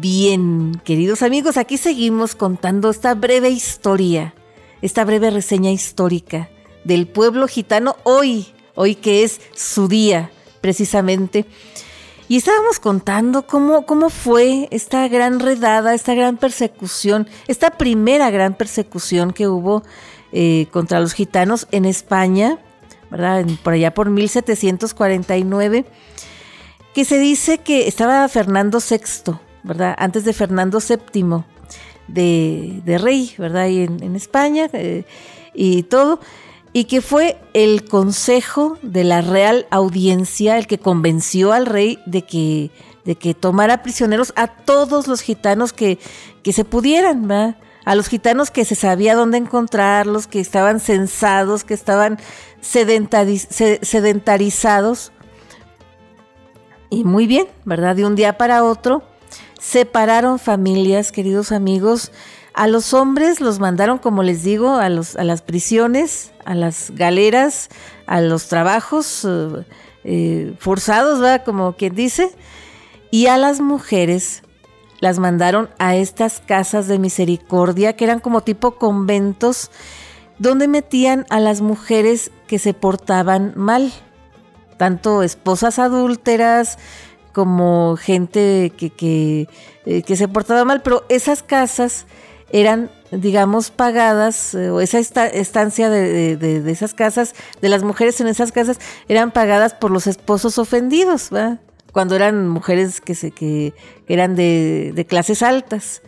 Bien, queridos amigos, aquí seguimos contando esta breve historia, esta breve reseña histórica del pueblo gitano hoy, hoy que es su día precisamente. Y estábamos contando cómo, cómo fue esta gran redada, esta gran persecución, esta primera gran persecución que hubo eh, contra los gitanos en España, ¿verdad? por allá por 1749 que se dice que estaba Fernando VI, Antes de Fernando VII de, rey, ¿verdad? Y en, España eh, y todo. Y que fue el consejo de la Real Audiencia el que convenció al rey de que, de que tomara prisioneros a todos los gitanos que, que se pudieran, a los gitanos que se sabía dónde encontrarlos, que estaban censados, que estaban sedentarizados y muy bien, ¿verdad? De un día para otro separaron familias, queridos amigos. A los hombres los mandaron, como les digo, a, los, a las prisiones, a las galeras, a los trabajos eh, eh, forzados, ¿verdad? Como quien dice. Y a las mujeres las mandaron a estas casas de misericordia, que eran como tipo conventos, donde metían a las mujeres que se portaban mal tanto esposas adúlteras como gente que, eh, que, se portaba mal, pero esas casas eran, digamos, pagadas, eh, o esa estancia de, de, esas casas, de las mujeres en esas casas, eran pagadas por los esposos ofendidos, ¿va? cuando eran mujeres que, se, que, eran de, de clases altas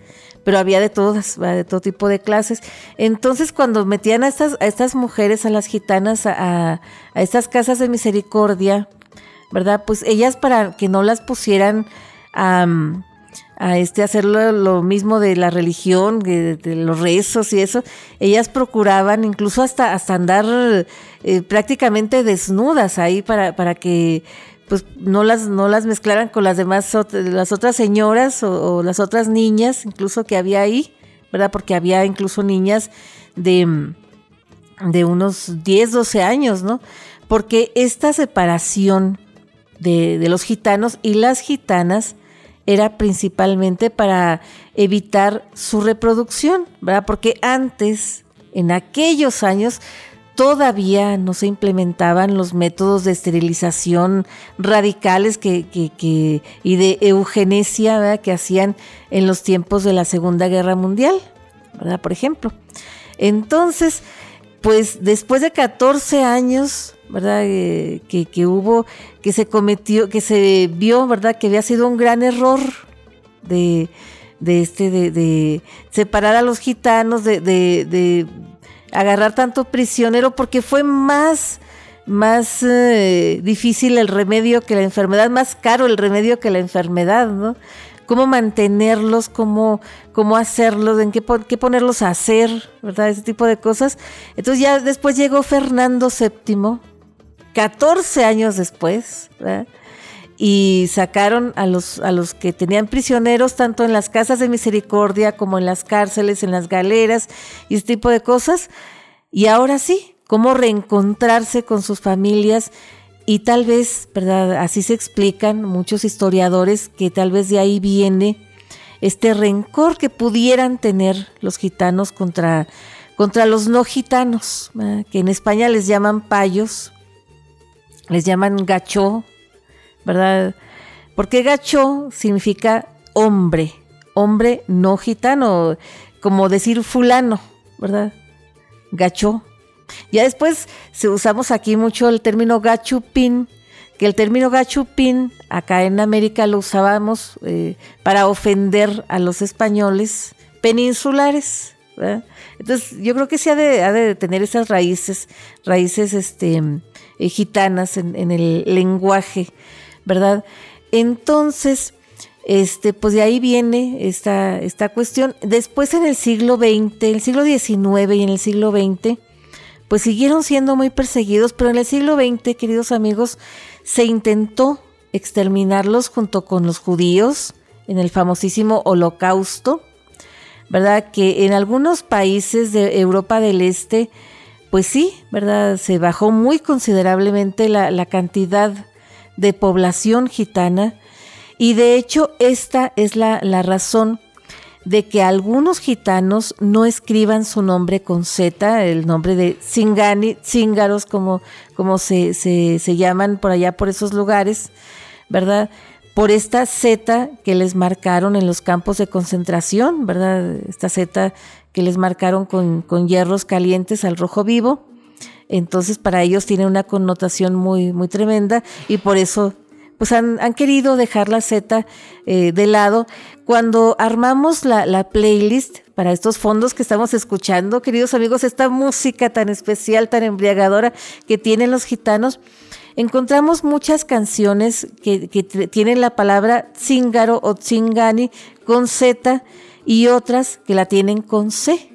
pero había de todas, de todo tipo de clases. Entonces, cuando metían a estas, a estas mujeres, a las gitanas, a, estas casas de misericordia, ¿verdad? Pues ellas para que no las pusieran a, este, hacer lo, mismo de la religión, de, los rezos y eso, ellas procuraban incluso hasta, hasta andar eh, prácticamente desnudas ahí para, para que pues no las, no las mezclaran con las demás, las otras señoras o, las otras niñas, incluso que había ahí, ¿verdad? Porque había incluso niñas de, de unos 10, 12 años, ¿no? Porque esta separación de, los gitanos y las gitanas era principalmente para evitar su reproducción, ¿verdad? Porque antes, en aquellos años, todavía no se implementaban los métodos de esterilización radicales que, y de eugenesia que hacían en los tiempos de la Segunda Guerra Mundial, ¿verdad? Por ejemplo. Entonces, pues después de 14 años, ¿verdad? Eh, que, hubo, que se cometió, que se vio, ¿verdad? Que había sido un gran error de, este, de, separar a los gitanos de agarrar tanto prisionero porque fue más más eh, difícil el remedio que la enfermedad, más caro el remedio que la enfermedad, ¿no? Cómo mantenerlos, cómo, cómo hacerlos, en qué, qué ponerlos a hacer, ¿verdad? Ese tipo de cosas. Entonces ya después llegó Fernando VII, 14 años después, y sacaron a los, a los que tenían prisioneros tanto en las casas de misericordia como en las cárceles, en las galeras y ese tipo de cosas. Y ahora sí, cómo reencontrarse con sus familias y tal vez, ¿verdad? Así se explican muchos historiadores que tal vez de ahí viene este rencor que pudieran tener los gitanos contra, contra los no gitanos, que en España les llaman payos, les llaman gacho, ¿verdad? Porque gacho significa hombre, hombre no gitano, como decir fulano, ¿verdad? Gacho. Ya después se usamos aquí mucho el término gachupín, que el término gachupín acá en América lo usábamos eh, para ofender a los españoles peninsulares. ¿verdad? Entonces yo creo que sí ha de, tener esas raíces, raíces este, eh, gitanas en, el lenguaje. ¿verdad? Entonces, este, pues de ahí viene esta, esta cuestión. Después en el siglo XX, el siglo XIX y en el siglo XX, pues siguieron siendo muy perseguidos, pero en el siglo XX, queridos amigos, se intentó exterminarlos junto con los judíos en el famosísimo holocausto, ¿verdad? Que en algunos países de Europa del Este, pues sí, ¿verdad? Se bajó muy considerablemente la, la cantidad de población gitana y de hecho esta es la, razón de que algunos gitanos no escriban su nombre con Z, el nombre de Zingani, como, como se, se, llaman por allá por esos lugares, ¿verdad? Por esta Z que les marcaron en los campos de concentración, ¿verdad? Esta Z que les marcaron con, con hierros calientes al rojo vivo. Entonces para ellos tiene una connotación muy, muy tremenda y por eso pues han, querido dejar la Z eh, de lado. Cuando armamos la, la, playlist para estos fondos que estamos escuchando, queridos amigos, esta música tan especial, tan embriagadora que tienen los gitanos, encontramos muchas canciones que, que tienen la palabra zingaro o zingani con Z y otras que la tienen con C,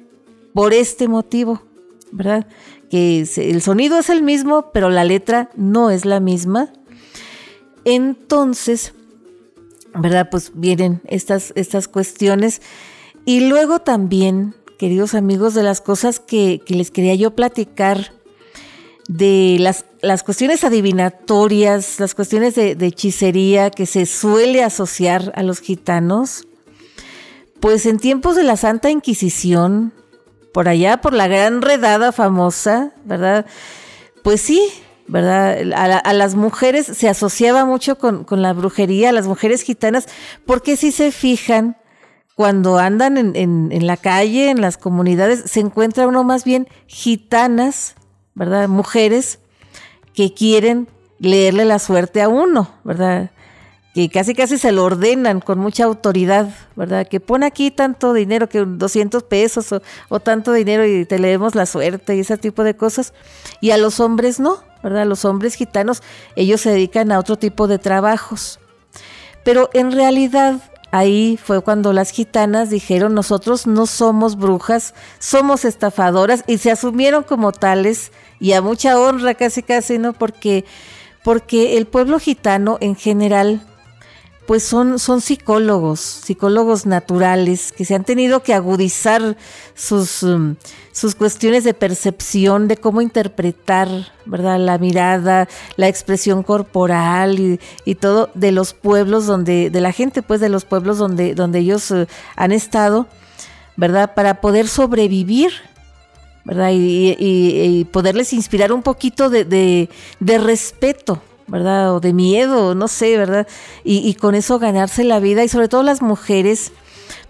por este motivo, ¿verdad? que el sonido es el mismo, pero la letra no es la misma. Entonces, ¿verdad? Pues vienen estas, estas cuestiones. Y luego también, queridos amigos, de las cosas que, les quería yo platicar, de las, las cuestiones adivinatorias, las cuestiones de, de, hechicería que se suele asociar a los gitanos, pues en tiempos de la Santa Inquisición, por allá, por la gran redada famosa, ¿verdad? Pues sí, ¿verdad? A, las mujeres se asociaba mucho con, la brujería, a las mujeres gitanas, porque si se fijan, cuando andan en, en, la calle, en las comunidades, se encuentra uno más bien gitanas, ¿verdad? Mujeres que quieren leerle la suerte a uno, ¿verdad? Que casi casi se lo ordenan con mucha autoridad, ¿verdad? Que pone aquí tanto dinero, que 200 pesos o, tanto dinero y te leemos la suerte y ese tipo de cosas. Y a los hombres no, ¿verdad? Los hombres gitanos, ellos se dedican a otro tipo de trabajos. Pero en realidad ahí fue cuando las gitanas dijeron, nosotros no somos brujas, somos estafadoras y se asumieron como tales y a mucha honra casi casi, ¿no? Porque, porque el pueblo gitano en general pues son, son psicólogos, psicólogos naturales que se han tenido que agudizar sus, um, sus cuestiones de percepción, de cómo interpretar, ¿verdad? La mirada, la expresión corporal y, y, todo de los pueblos donde, de la gente, pues de los pueblos donde, donde ellos uh, han estado, ¿verdad? Para poder sobrevivir, ¿verdad? Y, y, poderles inspirar un poquito de, de respeto, ¿verdad? O de miedo, no sé, ¿verdad? Y, con eso ganarse la vida y sobre todo las mujeres,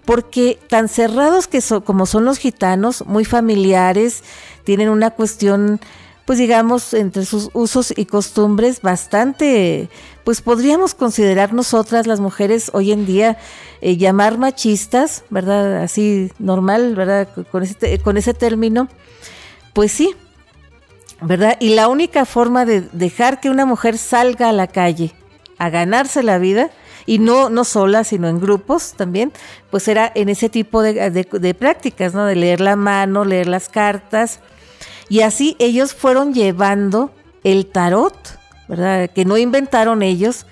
porque tan cerrados que son, como son los gitanos, muy familiares, tienen una cuestión, pues digamos, entre sus usos y costumbres bastante, pues podríamos considerar nosotras las mujeres hoy en día eh, llamar machistas, ¿verdad? Así normal, ¿verdad? Con ese, con ese término, pues sí, ¿verdad? Y la única forma de dejar que una mujer salga a la calle a ganarse la vida, y no, no sola, sino en grupos también, pues era en ese tipo de, prácticas, ¿no? De leer la mano, leer las cartas. Y así ellos fueron llevando el tarot, ¿verdad? Que no inventaron ellos,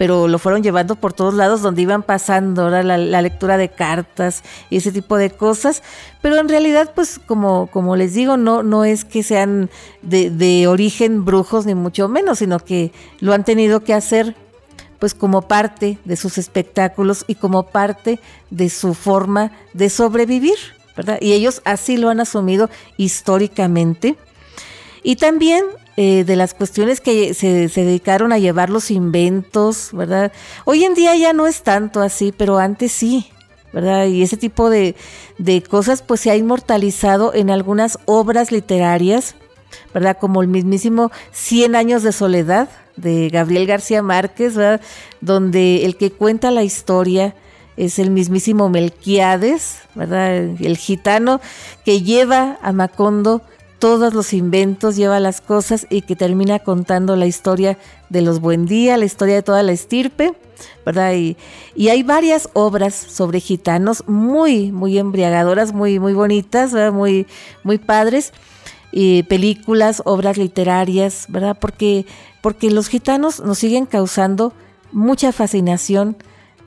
pero lo fueron llevando por todos lados donde iban pasando la, la, lectura de cartas y ese tipo de cosas. Pero en realidad, pues como, como les digo, no, no es que sean de, de origen brujos ni mucho menos, sino que lo han tenido que hacer pues como parte de sus espectáculos y como parte de su forma de sobrevivir, ¿verdad? Y ellos así lo han asumido históricamente. Y también eh, de las cuestiones que se, dedicaron a llevar los inventos, ¿verdad? Hoy en día ya no es tanto así, pero antes sí, ¿verdad? Y ese tipo de, de cosas pues se ha inmortalizado en algunas obras literarias, ¿verdad? Como el mismísimo Cien años de soledad, de Gabriel García Márquez, donde el que cuenta la historia es el mismísimo Melquiades, ¿verdad? El gitano que lleva a Macondo todos los inventos, lleva las cosas y que termina contando la historia de los Buendía, la historia de toda la estirpe, ¿verdad? Y, y hay varias obras sobre gitanos muy, muy embriagadoras, muy, muy bonitas, muy, muy padres y películas, obras literarias, ¿verdad? Porque, porque los gitanos nos siguen causando mucha fascinación,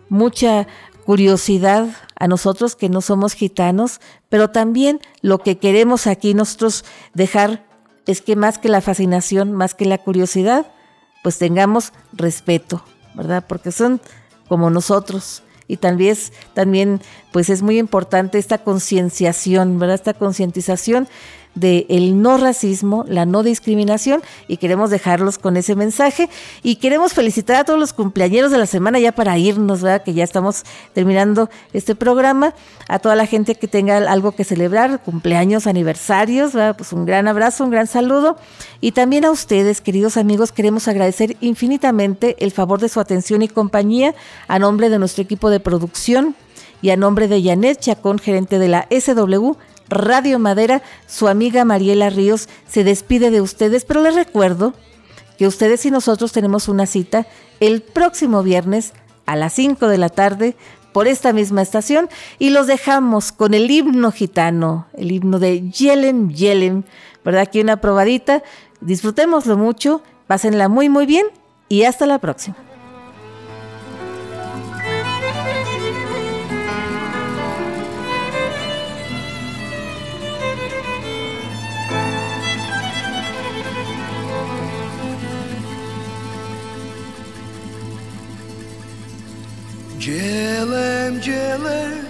mucha curiosidad a nosotros que no somos gitanos, pero también lo que queremos aquí nosotros dejar es que más que la fascinación, más que la curiosidad, pues tengamos respeto, ¿verdad? Porque son como nosotros. Y también, también pues es muy importante esta concienciación, ¿verdad? Esta concientización de el no racismo, la no discriminación y queremos dejarlos con ese mensaje y queremos felicitar a todos los cumpleañeros de la semana ya para irnos, ¿verdad? que ya estamos terminando este programa, a toda la gente que tenga algo que celebrar, cumpleaños, aniversarios, ¿verdad? pues un gran abrazo, un gran saludo y también a ustedes, queridos amigos, queremos agradecer infinitamente el favor de su atención y compañía a nombre de nuestro equipo de producción y a nombre de Janet Chacón, gerente de la SW Radio Madera, su amiga Mariela Ríos se despide de ustedes, pero les recuerdo que ustedes y nosotros tenemos una cita el próximo viernes a las 5 de la tarde por esta misma estación y los dejamos con el himno gitano, el himno de Yelen Yelen, ¿verdad? Aquí una probadita, disfrutémoslo mucho, pásenla muy muy bien y hasta la próxima. Gjelem, gjelem,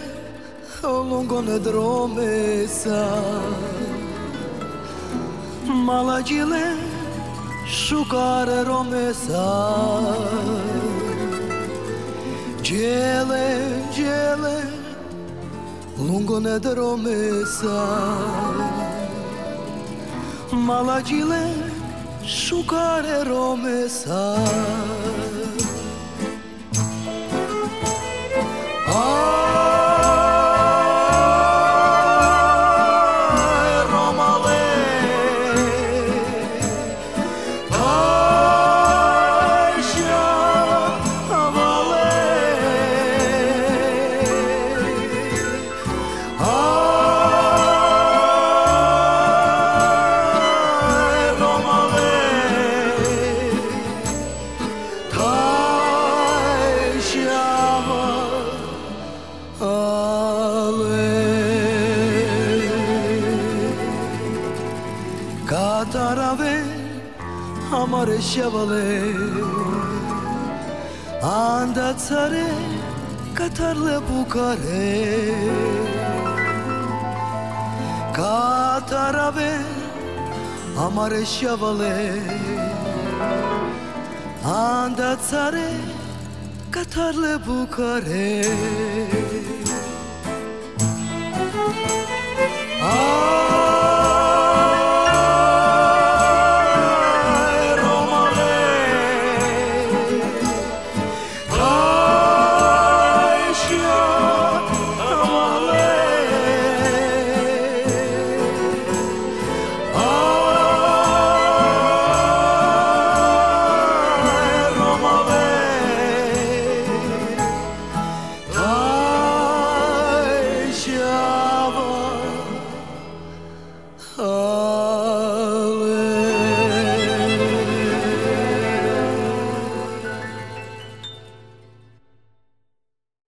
o lungo në dromesa Mala gjelem, shukare romesa Gjelem, gjelem, lungo në dromesa Mala gjelem, shukare romesa Oh! შავალე ანდაცარე გათარლებულ ქარේ